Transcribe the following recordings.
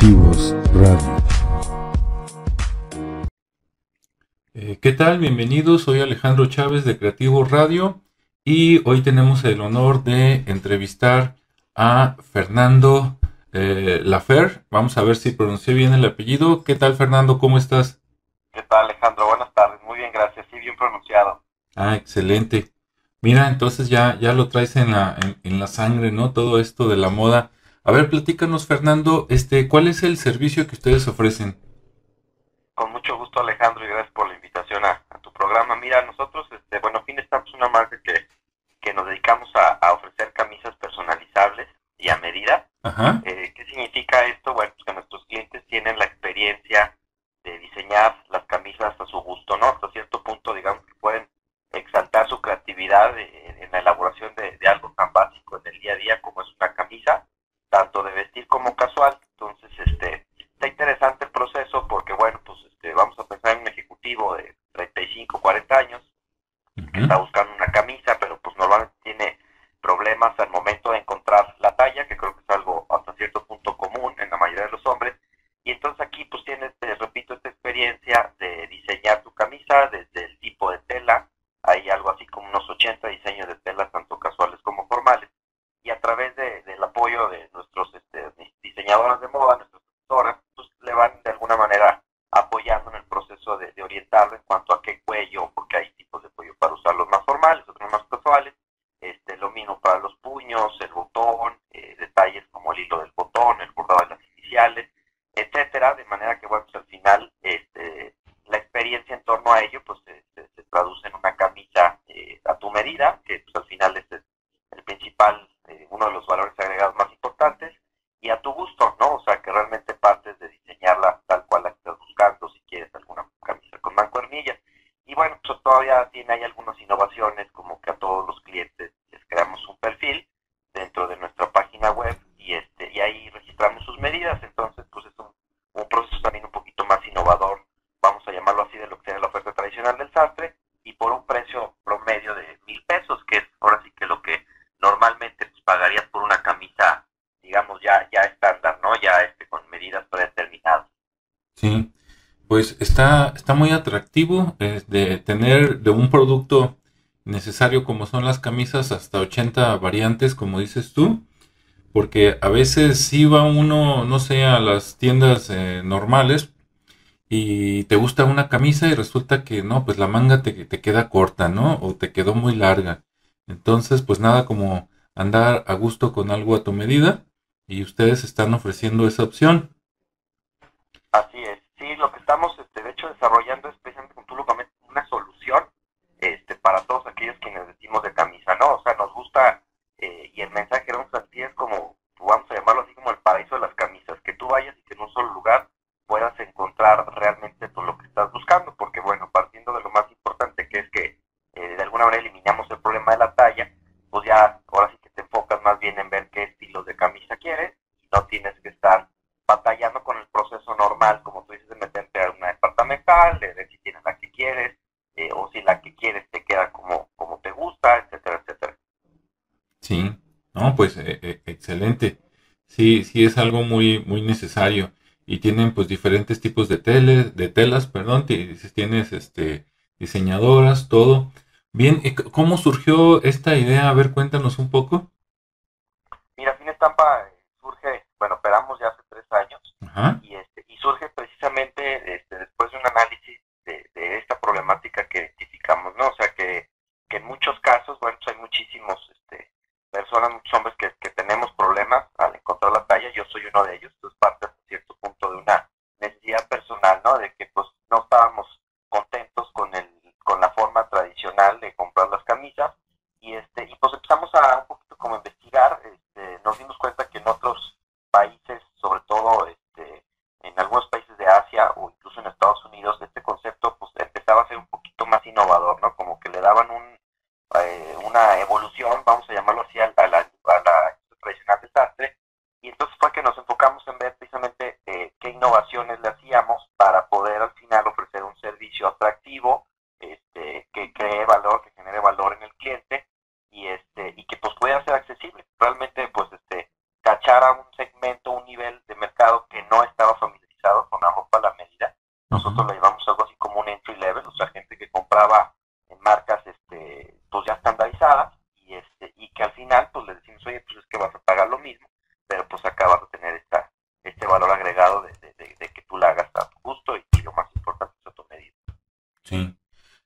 Creativos Radio. Eh, ¿Qué tal? Bienvenidos, soy Alejandro Chávez de Creativos Radio y hoy tenemos el honor de entrevistar a Fernando eh, Lafer. Vamos a ver si pronuncié bien el apellido. ¿Qué tal Fernando? ¿Cómo estás? ¿Qué tal Alejandro? Buenas tardes, muy bien, gracias. Sí, bien pronunciado. Ah, excelente. Mira, entonces ya, ya lo traes en la, en la sangre, ¿no? Todo esto de la moda. A ver, platícanos, Fernando, este, ¿cuál es el servicio que ustedes ofrecen? Con mucho gusto, Alejandro, y gracias por la invitación a, tu programa. Mira, nosotros, este, bueno, Finestap es una marca que, que nos dedicamos a, ofrecer camisas personalizables y a medida. Eh, ¿Qué significa esto? Bueno, pues que nuestros clientes tienen la experiencia problemas al momento tiene ahí algunas innovaciones pues está, está muy atractivo eh, de tener de un producto necesario como son las camisas hasta 80 variantes, como dices tú, porque a veces si va uno, no sé, a las tiendas eh, normales y te gusta una camisa y resulta que no, pues la manga te, te queda corta, ¿no? O te quedó muy larga. Entonces, pues nada como andar a gusto con algo a tu medida y ustedes están ofreciendo esa opción. Así es desarrollando especialmente precisamente, como tú lo una solución este, para todos aquellos quienes decimos de camisa, ¿no? O sea, nos gusta eh, y el mensaje Sí, no, pues eh, excelente. Sí, sí es algo muy, muy necesario. Y tienen pues diferentes tipos de teles, de telas, perdón, tienes este diseñadoras, todo. Bien, ¿cómo surgió esta idea? A ver, cuéntanos un poco. Mira, Fines estampa. Sí,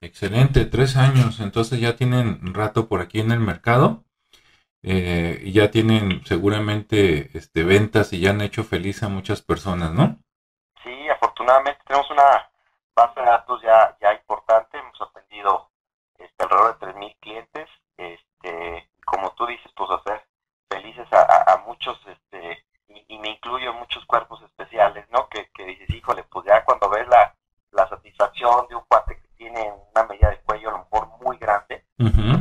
excelente, tres años, entonces ya tienen rato por aquí en el mercado. Eh, ya tienen seguramente este, ventas y ya han hecho feliz a muchas personas, ¿no? Sí, afortunadamente tenemos una base de datos ya, ya importante, hemos atendido este, alrededor de 3.000 clientes, este, como tú dices, pues hacer felices a, muchos, me incluyo muchos cuerpos especiales, ¿no? Que, que dices, híjole, pues ya cuando ves la, la satisfacción de un cuate que tiene una medida de cuello a lo mejor muy grande,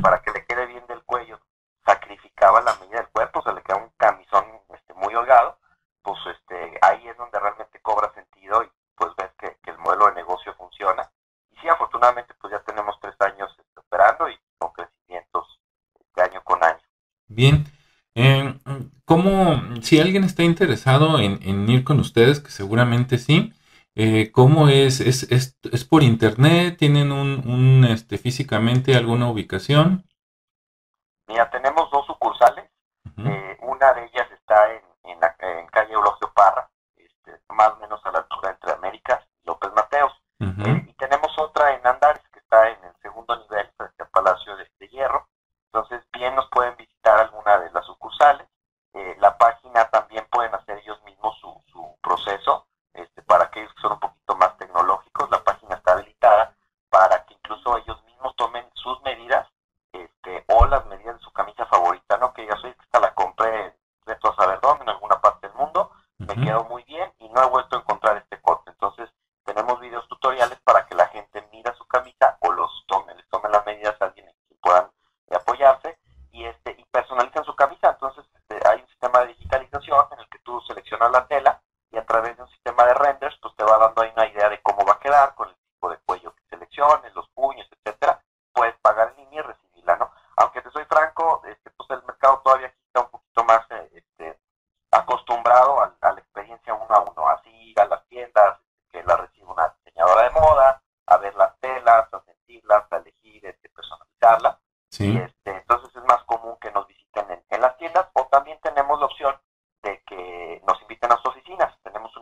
para que le quede bien del cuello, sacrificaba la medida del cuerpo, se le queda un camisón este, muy holgado, pues este, ahí es donde realmente cobra sentido y pues ves que, el modelo de negocio funciona. Y sí, afortunadamente pues ya tenemos tres años este, operando y con crecimientos de año con año. Bien. Eh, ¿Cómo, si alguien está interesado en, ir con ustedes, que seguramente sí, eh, ¿cómo es? ¿Es, es? es por internet? ¿Tienen un, un, este, físicamente alguna ubicación? Mira, tenemos dos sucursales. Eh, una de ellas está en, en, calle Eulogio Parra, este, más o menos a la altura entre Américas y López Mateos. Eh, y tenemos otra en Andares, que está en el segundo nivel, frente al Palacio de, Hierro. Entonces, bien nos pueden visitar alguna de las sucursales. Eh, la página también pueden hacer ellos mismos su, su proceso. Este, para aquellos que son un poquito más tecnológicos, la página está habilitada para que incluso ellos mismos tomen sus medidas este, o las medidas de su camisa soy que esta la compré reto a saber dónde, en alguna parte del mundo, me quedó muy bien y no he vuelto a encontrar este corte. Entonces, tenemos videos tutoriales para que la gente mira su camisa o los tome, les tome las medidas a alguien que puedan apoyarse y este y personalizan su camisa. Entonces, este, hay un sistema de digitalización en el que tú seleccionas la tela y a través de un sistema de renders, pues te va dando ahí una idea de cómo va a quedar con el tipo de cuello que selecciones, los puños,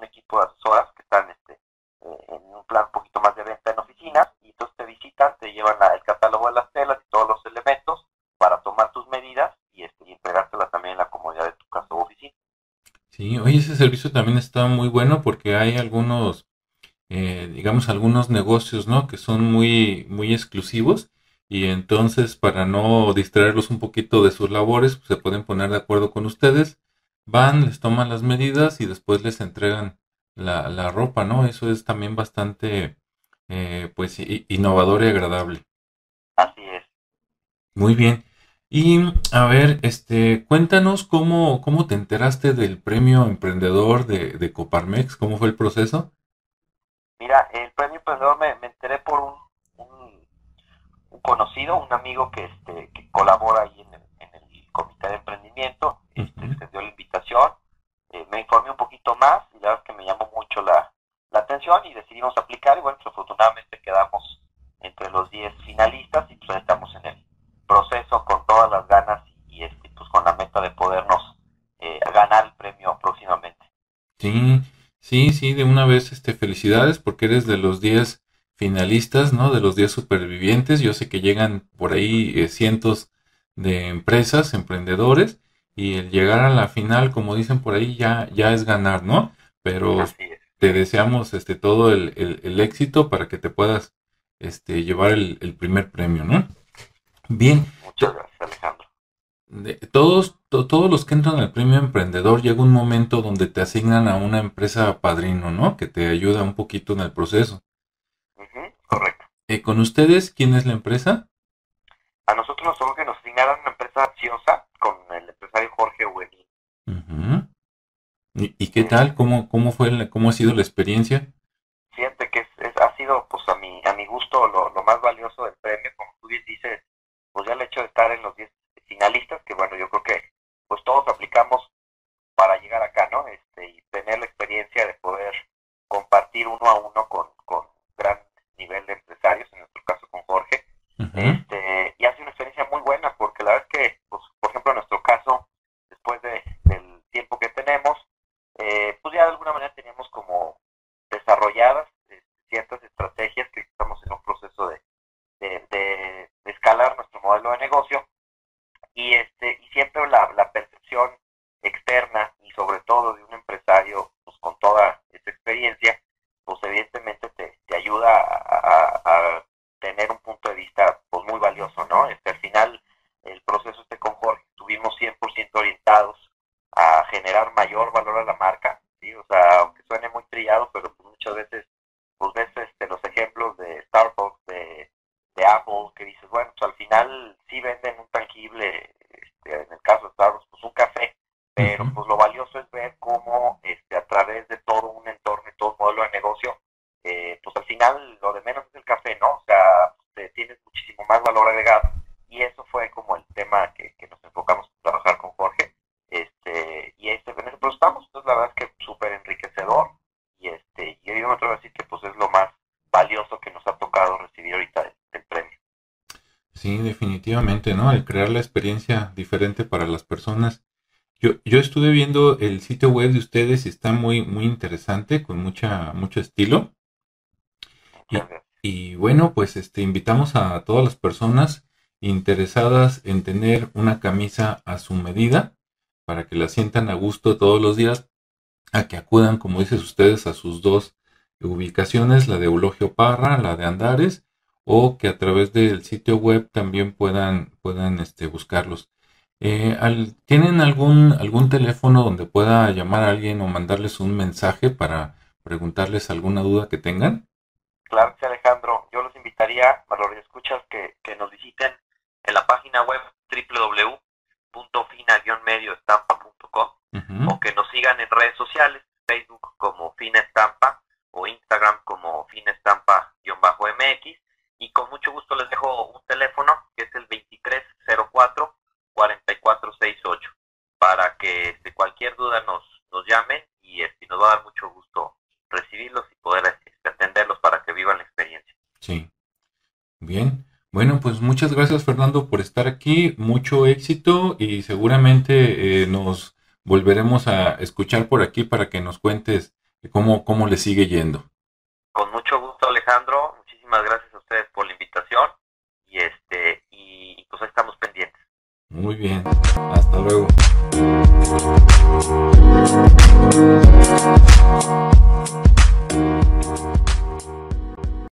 equipo de asesoras que están este, eh, en un plan un poquito más de venta en oficinas y entonces te visitan, te llevan el catálogo de las telas y todos los elementos para tomar tus medidas y, este, entregártelas también en la comodidad de tu casa o oficina. Sí, oye, ese servicio también está muy bueno porque hay algunos, eh, digamos, algunos negocios, ¿no? Que son muy, muy exclusivos y entonces para no distraerlos un poquito de sus labores, pues, se pueden poner de acuerdo con ustedes, van, les toman las medidas y después les entregan la, la ropa, ¿no? Eso es también bastante, eh, pues, innovador y agradable. Así es. Muy bien. Y a ver, este, cuéntanos cómo, cómo te enteraste del premio emprendedor de, de Coparmex, cómo fue el proceso. Mira, el premio emprendedor me, enteré por un, un, conocido, un amigo que, este, que colabora ahí en el, en el comité de emprendimiento, este, uh dio la invitación eh, me informé un poquito más y la verdad es que me llamó mucho la, atención y decidimos aplicar y bueno, pues afortunadamente quedamos entre los 10 finalistas y pues estamos en el proceso con todas las ganas y este, pues con la meta de podernos eh, ganar el premio próximamente. Sí, sí, sí, de una vez este felicidades porque eres de los 10 finalistas, ¿no? De los 10 supervivientes. Yo sé que llegan por ahí eh, cientos de empresas, emprendedores, y el llegar a la final, como dicen por ahí, ya, ya es ganar, ¿no? Pero te deseamos este todo el, el, éxito para que te puedas este, llevar el, primer premio, ¿no? Bien. Muchas gracias, Alejandro. De, todos, todos los que entran al premio emprendedor llega un momento donde te asignan a una empresa padrino, ¿no? Que te ayuda un poquito en el proceso. correcto. Eh, ¿Con ustedes quién es la empresa? A nosotros nos que nos asignaron una empresa aciosa con el empresario Jorge Ueni. ¿Y, qué tal? ¿Cómo, cómo, fue ¿Cómo ha sido la experiencia? Siente que es, ha sido, pues a mi, a mi gusto, lo, más valioso del premio, como tú dices, pues ya el hecho de estar en los 10 finalistas, que bueno, yo creo que pues todos aplicamos para llegar acá, ¿no? Este, y tener la experiencia de poder compartir uno a uno con, con gran nivel de empresarios, en nuestro caso con Jorge. Este, y hace una experiencia muy buena porque la verdad es que, pues, por ejemplo, en nuestro caso, después de, del tiempo que tenemos, valor agregado. Y eso fue como el tema que, que nos enfocamos a trabajar con Jorge. Este y este en ese estamos entonces la verdad es que súper enriquecedor. Y este y yo me atrevo a decir que pues es lo más valioso que nos ha tocado recibir ahorita del, del premio. Sí definitivamente no el crear la experiencia diferente para las personas. Yo, yo estuve viendo el sitio web de ustedes y está muy muy interesante con mucha mucho estilo. Y, y bueno pues este invitamos a todas las personas interesadas en tener una camisa a su medida para que la sientan a gusto todos los días, a que acudan, como dices ustedes, a sus dos ubicaciones, la de Eulogio Parra, la de Andares, o que a través del sitio web también puedan, puedan este, buscarlos. Eh, ¿Tienen algún, algún teléfono donde pueda llamar a alguien o mandarles un mensaje para preguntarles alguna duda que tengan? Claro los invitaría a los escuchas que, que nos visiten en la página web www.fina-medioestampa.com o que nos sigan en redes sociales, Facebook como Fina Estampa pues muchas gracias Fernando por estar aquí, mucho éxito y seguramente eh, nos volveremos a escuchar por aquí para que nos cuentes cómo, cómo le sigue yendo. Con mucho gusto Alejandro, muchísimas gracias a ustedes por la invitación y este y pues estamos pendientes. Muy bien, hasta luego.